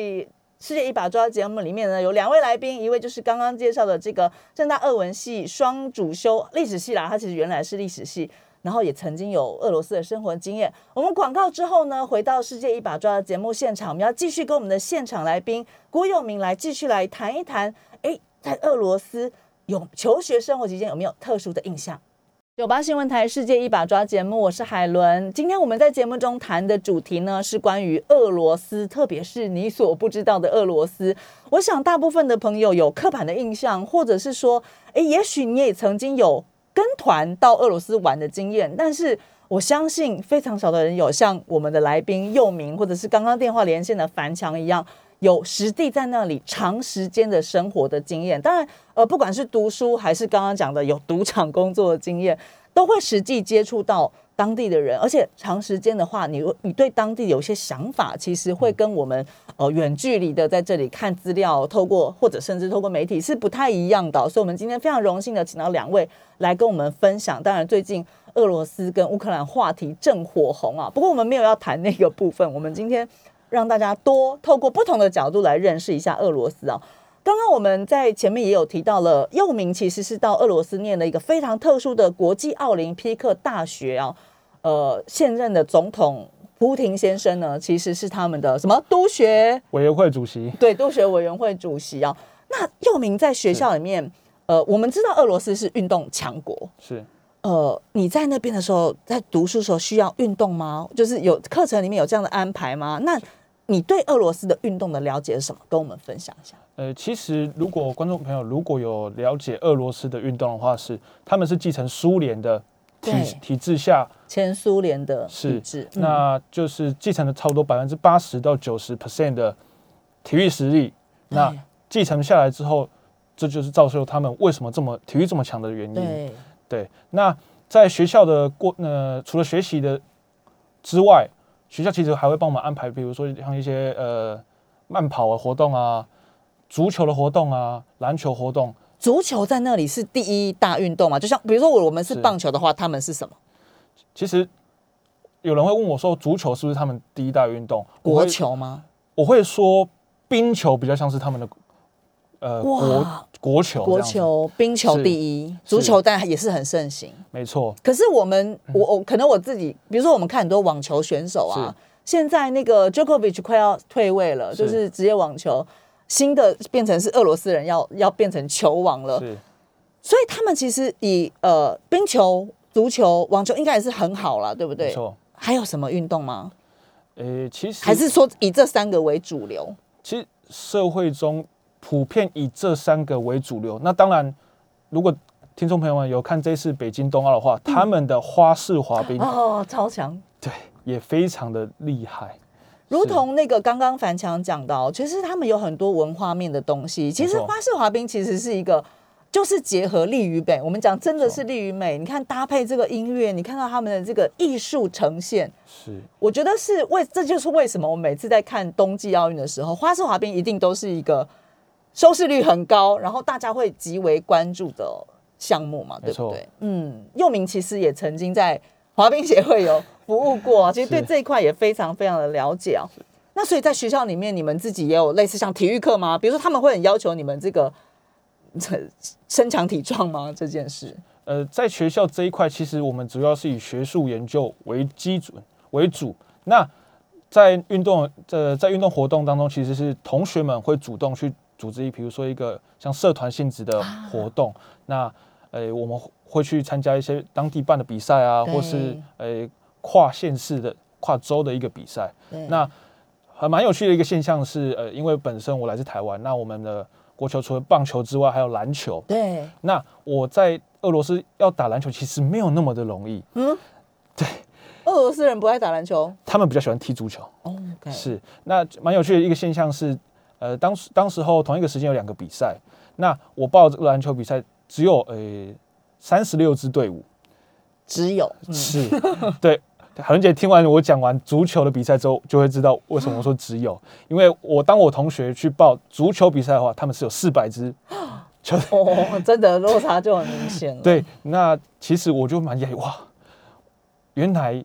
B: 世界一把抓节目里面呢，有两位来宾，一位就是刚刚介绍的这个正大俄文系双主修历史系啦，他其实原来是历史系。然后也曾经有俄罗斯的生活经验。我们广告之后呢，回到世界一把抓的节目现场，我们要继续跟我们的现场来宾郭佑明来继续来谈一谈。哎，在俄罗斯有求学生活期间有没有特殊的印象？九八新闻台《世界一把抓》节目，我是海伦。今天我们在节目中谈的主题呢，是关于俄罗斯，特别是你所不知道的俄罗斯。我想大部分的朋友有刻板的印象，或者是说，诶，也许你也曾经有跟团到俄罗斯玩的经验，但是我相信非常少的人有像我们的来宾佑明，或者是刚刚电话连线的樊强一样。有实地在那里长时间的生活的经验，当然，呃，不管是读书还是刚刚讲的有赌场工作的经验，都会实际接触到当地的人，而且长时间的话，你你对当地有些想法，其实会跟我们呃远距离的在这里看资料，透过或者甚至透过媒体是不太一样的。所以，我们今天非常荣幸的请到两位来跟我们分享。当然，最近俄罗斯跟乌克兰话题正火红啊，不过我们没有要谈那个部分，我们今天。让大家多透过不同的角度来认识一下俄罗斯啊。刚刚我们在前面也有提到了，佑明其实是到俄罗斯念了一个非常特殊的国际奥林匹克大学啊。呃，现任的总统普廷先生呢，其实是他们的什么督学
C: 委员会主席？
B: 对，督学委员会主席啊。那佑明在学校里面，呃，我们知道俄罗斯是运动强国，
C: 是。
B: 呃，你在那边的时候，在读书时候需要运动吗？就是有课程里面有这样的安排吗？那你对俄罗斯的运动的了解是什么？跟我们分享一下。
C: 呃，其实如果观众朋友如果有了解俄罗斯的运动的话，是他们是继承苏联的体体制下，
B: 前苏联的体制，
C: 那就是继承了差不多百分之八十到九十 percent 的体育实力。那继承下来之后，这就是造就他们为什么这么体育这么强的原因。
B: 对
C: 对，那在学校的过呃，除了学习的之外。学校其实还会帮我们安排，比如说像一些呃慢跑的活动啊，足球的活动啊，篮球活动。
B: 足球在那里是第一大运动嘛？就像比如说我我们是棒球的话，他们是什么？
C: 其实有人会问我说，足球是不是他们第一大运动？
B: 国球吗？
C: 我会说冰球比较像是他们的呃国国球，
B: 国球冰球第一，足球但也是很盛行。
C: 没错，
B: 可是我们我我可能我自己，比如说我们看很多网球选手啊，现在那个 Djokovic 快要退位了，就是职业网球新的变成是俄罗斯人要要变成球王了，所以他们其实以呃冰球、足球、网球应该也是很好了，对不对？
C: 没错。
B: 还有什么运动吗？
C: 呃，其实
B: 还是说以这三个为主流。
C: 其实社会中普遍以这三个为主流。那当然，如果听众朋友们有看这次北京冬奥的话，他们的花式滑冰
B: 哦，超强，
C: 对，也非常的厉害。
B: 如同那个刚刚樊强讲到，其实他们有很多文化面的东西。其实花式滑冰其实是一个，就是结合力与美。我们讲真的是力与美，你看搭配这个音乐，你看到他们的这个艺术呈现，
C: 是
B: 我觉得是为这就是为什么我每次在看冬季奥运的时候，花式滑冰一定都是一个收视率很高，然后大家会极为关注的。项目嘛，对不对？嗯，佑明其实也曾经在滑冰协会有服务过，*laughs* 其实对这一块也非常非常的了解啊。那所以在学校里面，你们自己也有类似像体育课吗？比如说他们会很要求你们这个 *laughs* 身强体壮吗？这件事？
C: 呃，在学校这一块，其实我们主要是以学术研究为基准为主。那在运动呃在运动活动当中，其实是同学们会主动去组织一，比如说一个像社团性质的活动，那。呃，我们会去参加一些当地办的比赛啊，或是呃跨县市的、跨州的一个比赛。那还蛮有趣的一个现象是，呃，因为本身我来自台湾，那我们的国球除了棒球之外，还有篮球。
B: 对。
C: 那我在俄罗斯要打篮球，其实没有那么的容易。嗯。对。
B: 俄罗斯人不爱打篮球，
C: 他们比较喜欢踢足球。
B: 哦。
C: 是。那蛮有趣的一个现象是，呃，当时当时候同一个时间有两个比赛，那我报这个篮球比赛。只有呃三十六支队伍，
B: 只有嗯
C: 是，对。海伦姐听完我讲完足球的比赛之后，就会知道为什么我说只有，因为我当我同学去报足球比赛的话，他们是有四百支 *laughs* 球队。
B: 哦，真的落差就很明显了。
C: 对，那其实我就蛮讶异，哇，原来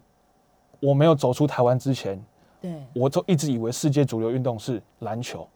C: 我没有走出台湾之前，
B: 对，
C: 我就一直以为世界主流运动是篮球，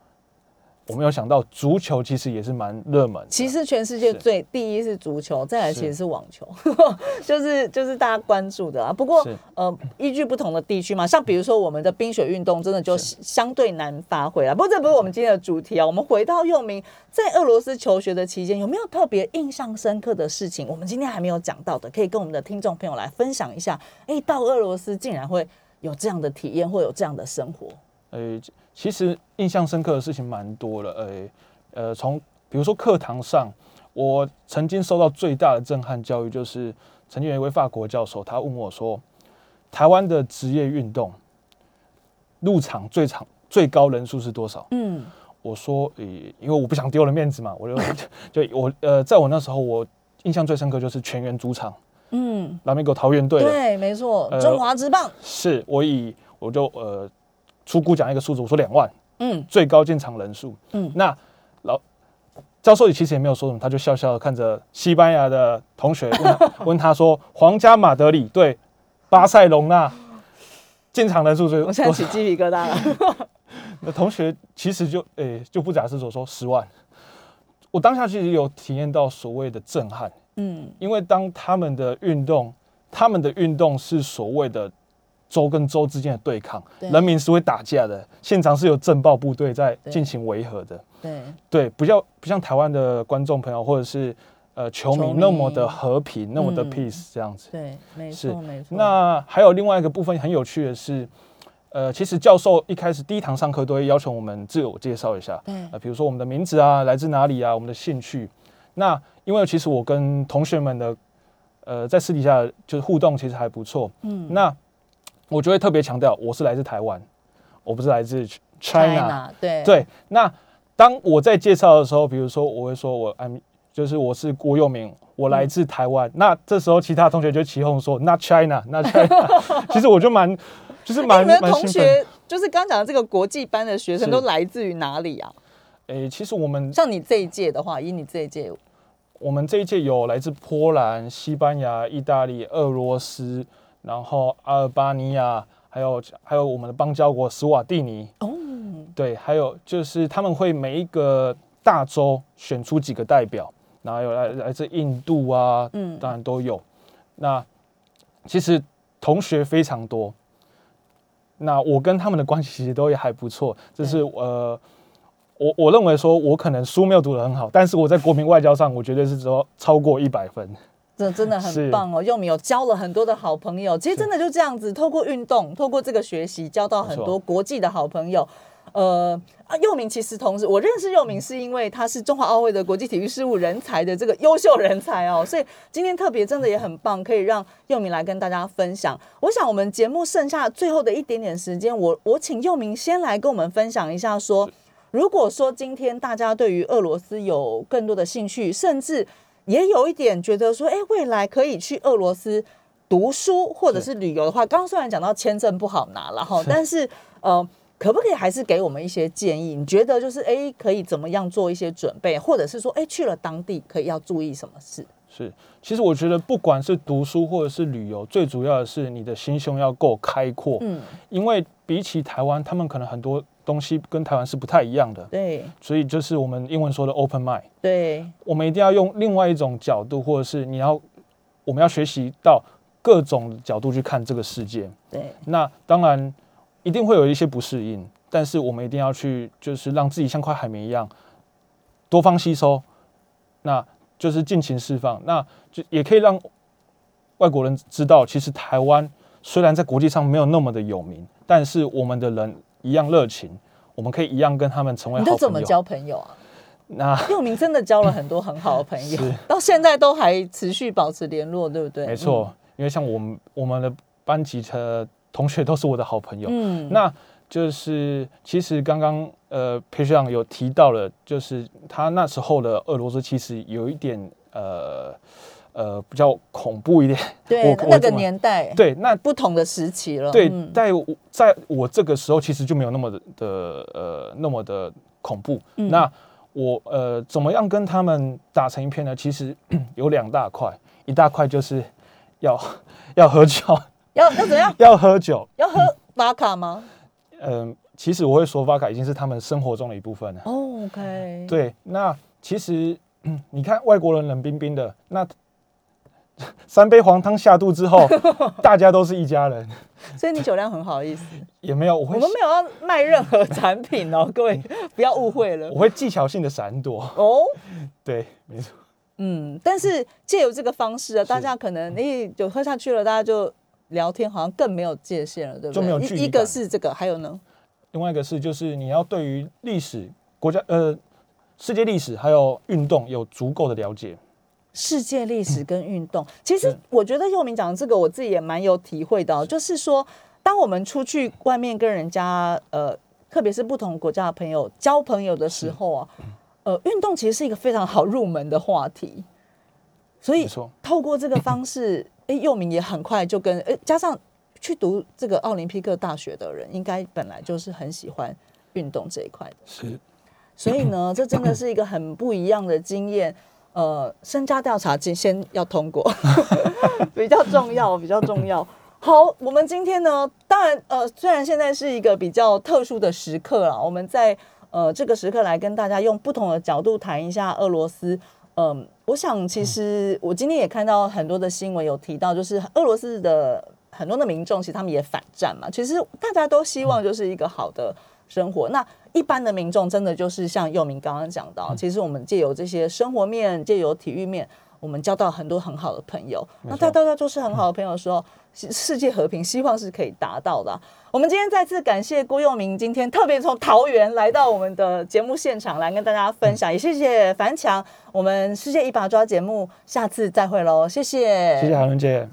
C: 我没有想到足球其实也是蛮热门的。
B: 其实全世界最第一是足球，再来其实是网球，*laughs* 就是就是大家关注的啊。不过呃，依据不同的地区嘛，像比如说我们的冰雪运动，真的就相对难发挥啊。不过这不是我们今天的主题啊。我们回到佑明在俄罗斯求学的期间，有没有特别印象深刻的事情？我们今天还没有讲到的，可以跟我们的听众朋友来分享一下。哎，到俄罗斯竟然会有这样的体验，会有这样的生活。
C: 呃，其实印象深刻的事情蛮多了。呃呃，从比如说课堂上，我曾经受到最大的震撼教育，就是曾经有一位法国教授，他问我说，台湾的职业运动入场最长最高人数是多少？
B: 嗯，
C: 我说，呃，因为我不想丢了面子嘛，我就 *laughs* 就我呃，在我那时候，我印象最深刻就是全员主场，
B: 嗯，
C: 拉米狗桃园队的
B: 对，没错，
C: 呃
B: 中华之棒，
C: 是我以我就呃出估讲一个数字，我说两万
B: 嗯
C: 最高进场人数。
B: 嗯
C: 那老教授其实也没有说什么，他就笑笑的看着西班牙的同学问他问他说，皇家马德里对巴塞隆纳进场人数最
B: 我现在起鸡皮疙瘩了。*laughs*
C: 那同学其实就诶、就不假思索说十万。我当下其实有体验到所谓的震撼，
B: 嗯，
C: 因为当他们的运动，他们的运动是所谓的州跟州之间的对抗，
B: 对
C: 人民是会打架的，现场是有政报部队在
B: 对
C: 进行维和的，
B: 对，
C: 对，不像不像台湾的观众朋友或者是呃球迷那么的和平，那么的
B: 嗯
C: peace 这样子。
B: 对，没
C: 是
B: 错，没错。
C: 那还有另外一个部分很有趣的是，呃，其实教授一开始第一堂上课都会要求我们自我介绍一下，
B: 对
C: 呃，比如说我们的名字啊，来自哪里啊，我们的兴趣。那因为其实我跟同学们的呃在私底下就是互动其实还不错，
B: 嗯
C: 那我就会特别强调我是来自台湾，我不是来自 China。
B: 对
C: 对，那当我在介绍的时候，比如说我会说我 I'm 就是我是郭佑明，我来自台湾。那这时候其他同学就起哄说 Not China，Not China。*laughs* 其实我就蛮就是蛮蛮同。
B: 学就是刚讲的这个国际班的学生都来自于哪里啊？
C: 诶、其实我们
B: 像你这一届的话，以你这一届，
C: 我们这一届有来自波兰、西班牙、意大利、俄罗斯，然后阿尔巴尼亚，还有还有我们的邦交国斯瓦蒂尼。
B: 哦，
C: 对，还有就是他们会每一个大洲选出几个代表，然后有来来自印度啊，
B: 嗯
C: 当然都有。那其实同学非常多，那我跟他们的关系其实都也还不错。就是呃，我我认为说我可能书没有读得很好，但是我在国民外交上，我绝对是说超过一百分。
B: 这真的很棒哦！佑敏有交了很多的好朋友，其实真的就这样子，透过运动，透过这个学习，交到很多国际的好朋友。呃啊，佑明其实同时我认识佑明是因为他是中华奥会的国际体育事务人才的这个优秀人才哦，所以今天特别真的也很棒，可以让佑明来跟大家分享。我想我们节目剩下最后的一点点时间，我我请佑明先来跟我们分享一下说，如果说今天大家对于俄罗斯有更多的兴趣，甚至也有一点觉得说，哎，未来可以去俄罗斯读书或者是旅游的话，刚刚虽然讲到签证不好拿了哈，但是呃，可不可以还是给我们一些建议？你觉得就是哎，可以怎么样做一些准备，或者是说，哎，去了当地可以要注意什么事？
C: 是，其实我觉得不管是读书或者是旅游，最主要的是你的心胸要够开阔。
B: 嗯，
C: 因为比起台湾，他们可能很多东西跟台湾是不太一样的，
B: 对
C: 所以就是我们英文说的 open mind。
B: 对，
C: 我们一定要用另外一种角度，或者是你要我们要学习到各种角度去看这个世界。
B: 对，
C: 那当然一定会有一些不适应，但是我们一定要去，就是让自己像块海绵一样多方吸收，那就是尽情释放。那就也可以让外国人知道，其实台湾虽然在国际上没有那么的有名，但是我们的人一样热情，我们可以一样跟他们成为好朋友。
B: 你都怎么交朋友啊？
C: 那 *laughs*
B: 佑明真的交了很多很好的朋友，*laughs* 到现在都还持续保持联络，对不对？
C: 没错，因为像我们我们的班级的同学都是我的好朋友。
B: 嗯，嗯，
C: 那就是其实刚刚呃裴学长有提到了，就是他那时候的俄罗斯其实有一点呃呃比较恐怖一点。*laughs* *laughs*
B: 对
C: 我，
B: 那个年代，
C: 对，那
B: 不同的时期了。
C: 对
B: 嗯，
C: 在我在我这个时候，其实就没有那么的的呃那么的恐怖。
B: 嗯
C: 那我呃怎么样跟他们打成一片呢？其实 *clears throat* 有两大块，一大块就是要 *laughs* 要喝酒，
B: 要要怎样？
C: 要喝酒。
B: 要喝巴卡吗？
C: 嗯、其实我会说，巴卡已经是他们生活中的一部分了。
B: 哦，OK，
C: 对，那其实、嗯 *clears throat* 你看外国人冷冰冰的，那 *laughs* 三杯黄汤下肚之后，*laughs* 大家都是一家人，
B: 所以你酒量很好意思。
C: 也没有我会
B: 我们没有要卖任何产品哦，*laughs* 各位不要误会了
C: 我会技巧性的闪躲。
B: 哦。
C: 对，没错。
B: 嗯，但是借由这个方式啊，大家可能你酒喝下去了，大家就聊天，好像更没有界限了，对不对？
C: 就没有距离
B: 一一个是这个，还有呢？
C: 另外一个是，就是你要对于历史、国家呃世界历史还有运动有足够的了解。
B: 世界历史跟运动，其实我觉得佑明讲的这个，我自己也蛮有体会的、哦，就是说，当我们出去外面跟人家呃，特别是不同国家的朋友交朋友的时候啊，呃，运动其实是一个非常好入门的话题，所以透过这个方式，*coughs* 哎，佑明也很快就跟哎，加上去读这个奥林匹克大学的人，应该本来就是很喜欢运动这一块的。
C: 是，
B: 所以呢，这真的是一个很不一样的经验。呃，身家调查先先要通过，*laughs* 比较重要，比较重要。好，我们今天呢，当然呃，虽然现在是一个比较特殊的时刻了，我们在呃这个时刻来跟大家用不同的角度谈一下俄罗斯。嗯、我想其实我今天也看到很多的新闻有提到，就是俄罗斯的很多的民众，其实他们也反战嘛。其实大家都希望就是一个好的生活。那一般的民众真的就是像佑明刚刚讲到，其实我们借由这些生活面，借由体育面，我们交到很多很好的朋友。那大家都是很好的朋友的时候，世世界和平希望是可以达到的啊、我们今天再次感谢郭佑明，今天特别从桃园来到我们的节目现场来跟大家分享，也谢谢樊强。我们世界一把抓节目下次再会喽，谢谢，
C: 谢谢韩伦姐。